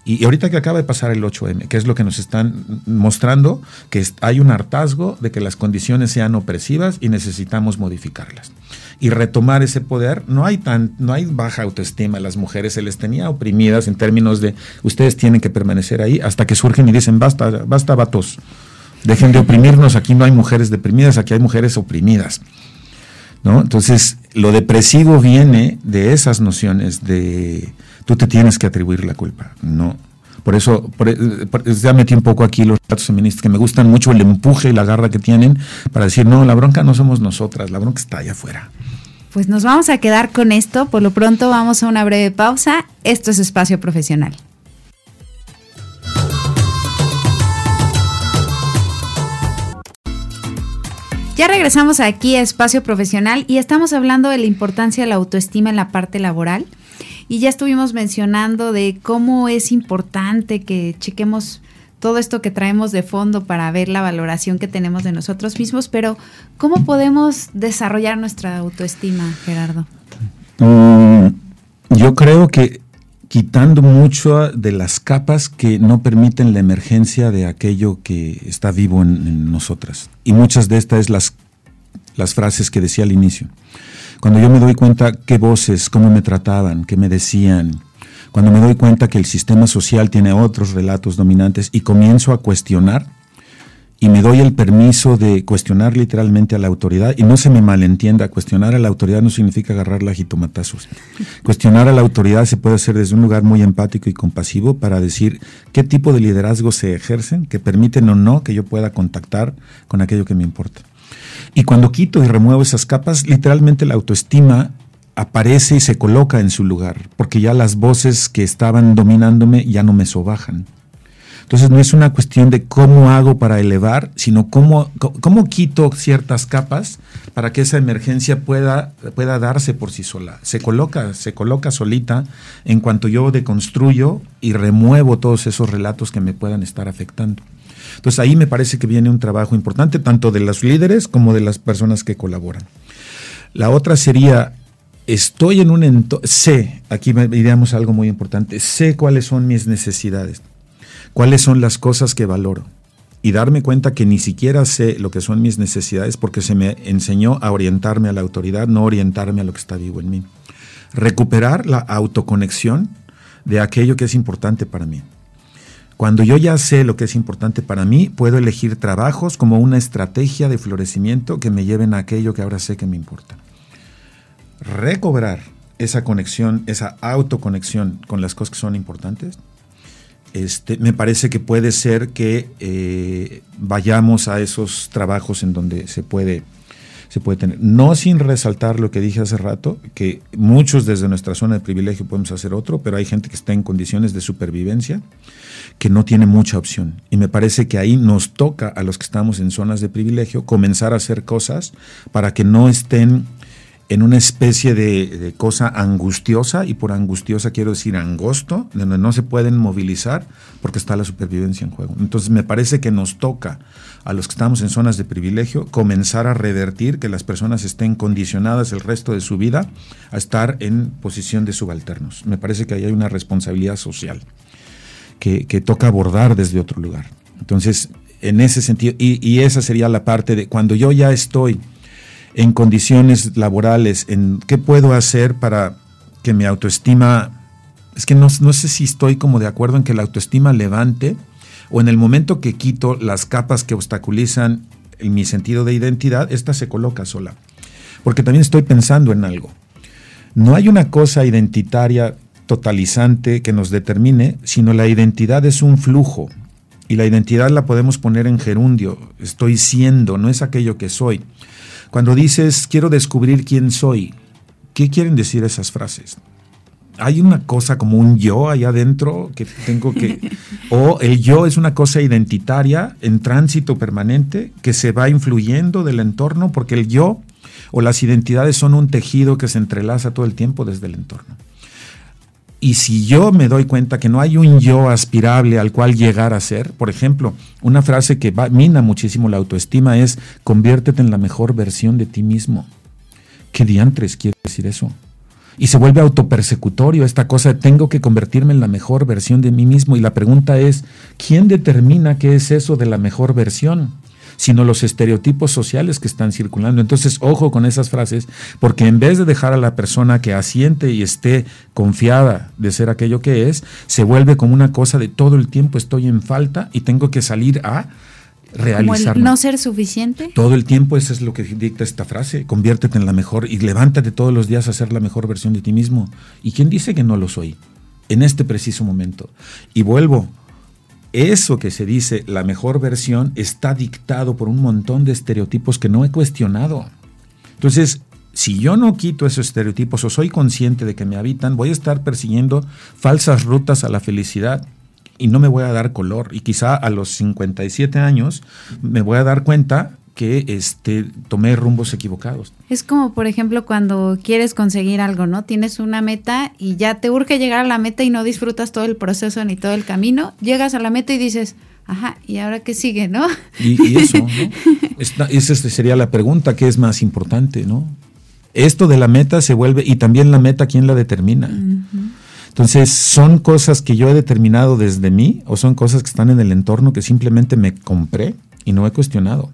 Y ahorita que acaba de pasar el 8M, que es lo que nos están mostrando, que hay un hartazgo de que las condiciones sean opresivas y necesitamos modificarlas. Y retomar ese poder, no hay, tan, no hay baja autoestima. Las mujeres se les tenía oprimidas en términos de ustedes tienen que permanecer ahí hasta que surgen y dicen basta, basta vatos. Dejen de oprimirnos, aquí no hay mujeres deprimidas, aquí hay mujeres oprimidas. ¿no? Entonces, lo depresivo viene de esas nociones de tú te tienes que atribuir la culpa. No. Por eso, ya metí un poco aquí los datos feministas que me gustan mucho el empuje y la garra que tienen para decir, no, la bronca no somos nosotras, la bronca está allá afuera. Pues nos vamos a quedar con esto. Por lo pronto vamos a una breve pausa. Esto es Espacio Profesional. Ya regresamos aquí a Espacio Profesional y estamos hablando de la importancia de la autoestima en la parte laboral. Y ya estuvimos mencionando de cómo es importante que chequemos todo esto que traemos de fondo para ver la valoración que tenemos de nosotros mismos, pero ¿cómo podemos desarrollar nuestra autoestima, Gerardo? Mm, yo creo que quitando mucho de las capas que no permiten la emergencia de aquello que está vivo en, nosotras. Y muchas de estas es las, las frases que decía al inicio. Cuando yo me doy cuenta qué voces, cómo me trataban, qué me decían, cuando me doy cuenta que el sistema social tiene otros relatos dominantes y comienzo a cuestionar, y me doy el permiso de cuestionar literalmente a la autoridad, y no se me malentienda, cuestionar a la autoridad no significa agarrar la jitomatazos. Cuestionar a la autoridad se puede hacer desde un lugar muy empático y compasivo para decir qué tipo de liderazgo se ejercen, que permiten o no que yo pueda contactar con aquello que me importa. Y cuando quito y remuevo esas capas, literalmente la autoestima aparece y se coloca en su lugar, porque ya las voces que estaban dominándome ya no me sobajan. Entonces no es una cuestión de cómo hago para elevar, sino cómo, cómo quito ciertas capas para que esa emergencia pueda, pueda darse por sí sola. Se coloca, se coloca solita en cuanto yo deconstruyo y remuevo todos esos relatos que me puedan estar afectando. Entonces ahí me parece que viene un trabajo importante tanto de los líderes como de las personas que colaboran. La otra sería, estoy en un entorno, sé, aquí diríamos algo muy importante, sé cuáles son mis necesidades cuáles son las cosas que valoro y darme cuenta que ni siquiera sé lo que son mis necesidades porque se me enseñó a orientarme a la autoridad, no orientarme a lo que está vivo en mí. Recuperar la autoconexión de aquello que es importante para mí. Cuando yo ya sé lo que es importante para mí, puedo elegir trabajos como una estrategia de florecimiento que me lleven a aquello que ahora sé que me importa. Recobrar esa conexión, esa autoconexión con las cosas que son importantes, este, me parece que puede ser que eh, vayamos a esos trabajos en donde se puede, se puede tener. No sin resaltar lo que dije hace rato, que muchos desde nuestra zona de privilegio podemos hacer otro, pero hay gente que está en condiciones de supervivencia que no tiene mucha opción. Y me parece que ahí nos toca a los que estamos en zonas de privilegio comenzar a hacer cosas para que no estén en una especie de, cosa angustiosa, y por angustiosa quiero decir angosto, donde no se pueden movilizar porque está la supervivencia en juego. Entonces me parece que nos toca a los que estamos en zonas de privilegio comenzar a revertir que las personas estén condicionadas el resto de su vida a estar en posición de subalternos. Me parece que ahí hay una responsabilidad social que, toca abordar desde otro lugar. Entonces, en ese sentido, y esa sería la parte de cuando yo ya estoy en condiciones laborales, en qué puedo hacer para que mi autoestima, es que no, sé si estoy como de acuerdo en que la autoestima levante o en el momento que quito las capas que obstaculizan mi sentido de identidad, esta se coloca sola. Porque también estoy pensando en algo. No hay una cosa identitaria totalizante que nos determine, sino la identidad es un flujo. Y la identidad la podemos poner en gerundio. Estoy siendo, no es aquello que soy. Cuando dices, quiero descubrir quién soy, ¿qué quieren decir esas frases? Hay una cosa como un yo allá adentro que tengo que... o el yo es una cosa identitaria en tránsito permanente que se va influyendo del entorno porque el yo o las identidades son un tejido que se entrelaza todo el tiempo desde el entorno. Y si yo me doy cuenta que no hay un yo aspirable al cual llegar a ser, por ejemplo, una frase que mina muchísimo la autoestima es conviértete en la mejor versión de ti mismo. ¿Qué diantres quiere decir eso? Y se vuelve autopersecutorio esta cosa de tengo que convertirme en la mejor versión de mí mismo. Y la pregunta es, ¿quién determina qué es eso de la mejor versión? sino los estereotipos sociales que están circulando. Entonces, ojo con esas frases, porque en vez de dejar a la persona que asiente y esté confiada de ser aquello que es, se vuelve como una cosa de todo el tiempo estoy en falta y tengo que salir a realizar. no ser suficiente. Todo el tiempo eso es lo que dicta esta frase, conviértete en la mejor y levántate todos los días a ser la mejor versión de ti mismo. ¿Y quién dice que no lo soy? En este preciso momento. Y vuelvo, eso que se dice la mejor versión está dictado por un montón de estereotipos que no he cuestionado. Entonces, si yo no quito esos estereotipos o soy consciente de que me habitan, voy a estar persiguiendo falsas rutas a la felicidad y no me voy a dar color. Y quizá a los 57 años me voy a dar cuenta que este, tomé rumbos equivocados. Es como, por ejemplo, cuando quieres conseguir algo, ¿no? Tienes una meta y ya te urge llegar a la meta y no disfrutas todo el proceso ni todo el camino. Llegas a la meta y dices, ajá, ¿y ahora qué sigue, no? Y, eso, ¿no? esa sería la pregunta, ¿qué es más importante, no? Esto de la meta se vuelve, y también la meta, ¿quién la determina? Entonces, ¿son cosas que yo he determinado desde mí o son cosas que están en el entorno que simplemente me compré y no he cuestionado?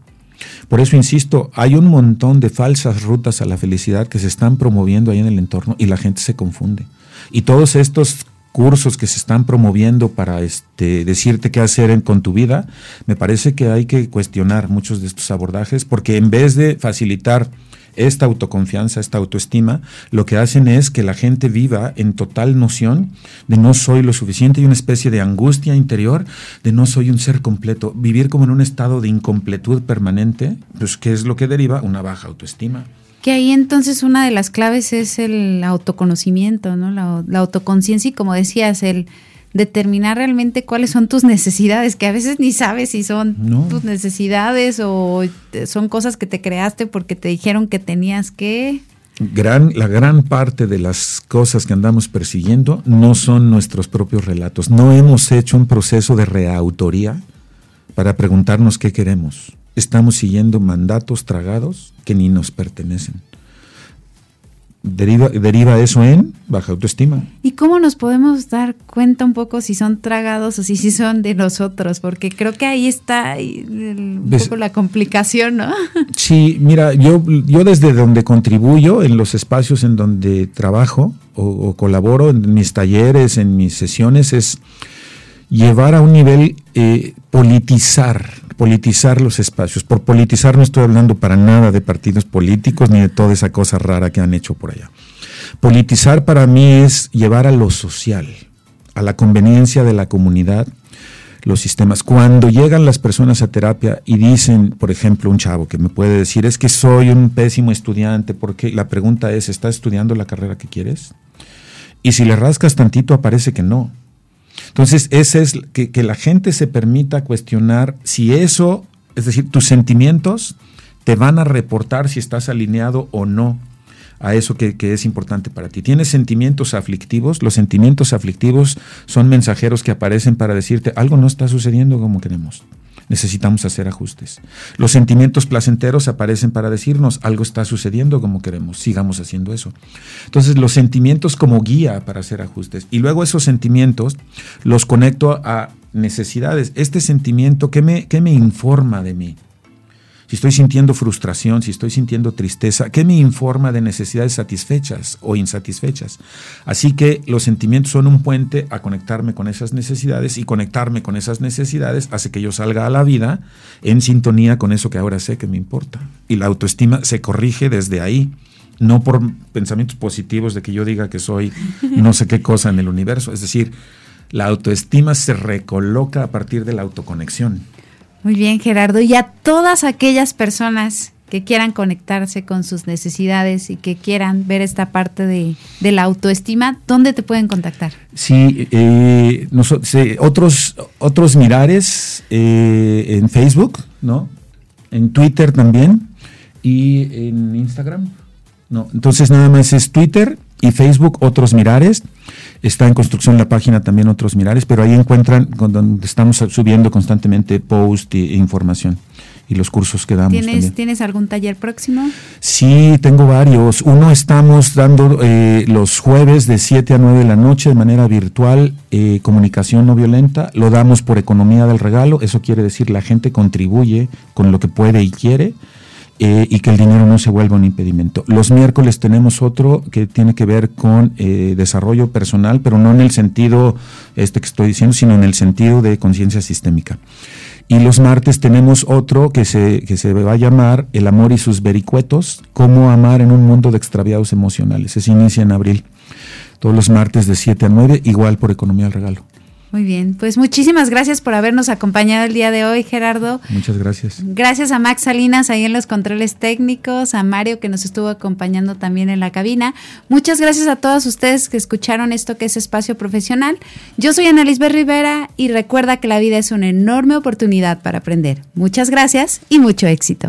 Por eso insisto, hay un montón de falsas rutas a la felicidad que se están promoviendo ahí en el entorno y la gente se confunde. Y todos estos cursos que se están promoviendo para este, decirte qué hacer con tu vida, me parece que hay que cuestionar muchos de estos abordajes porque en vez de facilitar esta autoconfianza, esta autoestima, lo que hacen es que la gente viva en total noción de no soy lo suficiente y una especie de angustia interior de no soy un ser completo. Vivir como en un estado de incompletud permanente, pues ¿qué es lo que deriva? Una baja autoestima. Que ahí entonces una de las claves es el autoconocimiento, ¿no? La, la autoconciencia y como decías, el determinar realmente cuáles son tus necesidades, que a veces ni sabes si son tus necesidades o son cosas que te creaste porque te dijeron que tenías que... Gran, la gran parte de las cosas que andamos persiguiendo no son nuestros propios relatos. No hemos hecho un proceso de reautoría para preguntarnos qué queremos. Estamos siguiendo mandatos tragados que ni nos pertenecen deriva, deriva eso en baja autoestima. ¿Y cómo nos podemos dar cuenta un poco si son tragados o si, si son de nosotros? Porque creo que ahí está un poco la complicación, ¿no? Sí, mira, yo, yo desde donde contribuyo, en los espacios en donde trabajo o, colaboro, en mis talleres, en mis sesiones, es... llevar a un nivel eh, politizar, politizar los espacios. Por politizar no estoy hablando para nada de partidos políticos ni de toda esa cosa rara que han hecho por allá. Politizar para mí es llevar a lo social, a la conveniencia de la comunidad, los sistemas. Cuando llegan las personas a terapia y dicen, por ejemplo, un chavo que me puede decir, es que soy un pésimo estudiante, porque la pregunta es, ¿estás estudiando la carrera que quieres? Y si le rascas tantito, aparece que no. Entonces, ese es que, que la gente se permita cuestionar si eso, es decir, tus sentimientos te van a reportar si estás alineado o no a eso que, es importante para ti. ¿Tienes sentimientos aflictivos? Los sentimientos aflictivos son mensajeros que aparecen para decirte algo no está sucediendo como queremos. Necesitamos hacer ajustes. Los sentimientos placenteros aparecen para decirnos algo está sucediendo como queremos. Sigamos haciendo eso. Entonces los sentimientos como guía para hacer ajustes. Y luego esos sentimientos los conecto a necesidades. Este sentimiento, ¿qué me, qué me informa de mí? Si estoy sintiendo frustración, si estoy sintiendo tristeza, ¿qué me informa de necesidades satisfechas o insatisfechas? Así que los sentimientos son un puente a conectarme con esas necesidades y conectarme con esas necesidades hace que yo salga a la vida en sintonía con eso que ahora sé que me importa. Y la autoestima se corrige desde ahí no por pensamientos positivos de que yo diga que soy no sé qué cosa en el universo. Es decir, la autoestima se recoloca a partir de la autoconexión. Muy bien, Gerardo. Y a todas aquellas personas que quieran conectarse con sus necesidades y que quieran ver esta parte de, la autoestima, ¿dónde te pueden contactar? Sí, eh, otros, otros mirares eh, en Facebook, ¿no? En Twitter también y en Instagram. No, entonces nada más es Twitter y Facebook, otros mirares. Está en construcción la página también Otros Mirares, pero ahí encuentran donde estamos subiendo constantemente post e información y los cursos que damos. ¿Tienes, ¿Tienes algún taller próximo? Sí, tengo varios. Uno estamos dando eh, los jueves de 7 a 9 de la noche de manera virtual, eh, comunicación no violenta. Lo damos por economía del regalo. Eso quiere decir la gente contribuye con lo que puede y quiere eh, y que el dinero no se vuelva un impedimento. Los miércoles tenemos otro que tiene que ver con eh, desarrollo personal, pero no en el sentido este que estoy diciendo, sino en el sentido de conciencia sistémica. Y los martes tenemos otro que se, que se va a llamar El amor y sus vericuetos, cómo amar en un mundo de extraviados emocionales. Se inicia en abril. Todos los martes de 7 a 9, igual por Economía al Regalo. Muy bien, pues muchísimas gracias por habernos acompañado el día de hoy, Gerardo. Muchas gracias. Gracias a Max Salinas ahí en los controles técnicos, a Mario que nos estuvo acompañando también en la cabina. Muchas gracias a todos ustedes que escucharon esto que es Espacio Profesional. Yo soy Ana Lisbeth Rivera y recuerda que la vida es una enorme oportunidad para aprender. Muchas gracias y mucho éxito.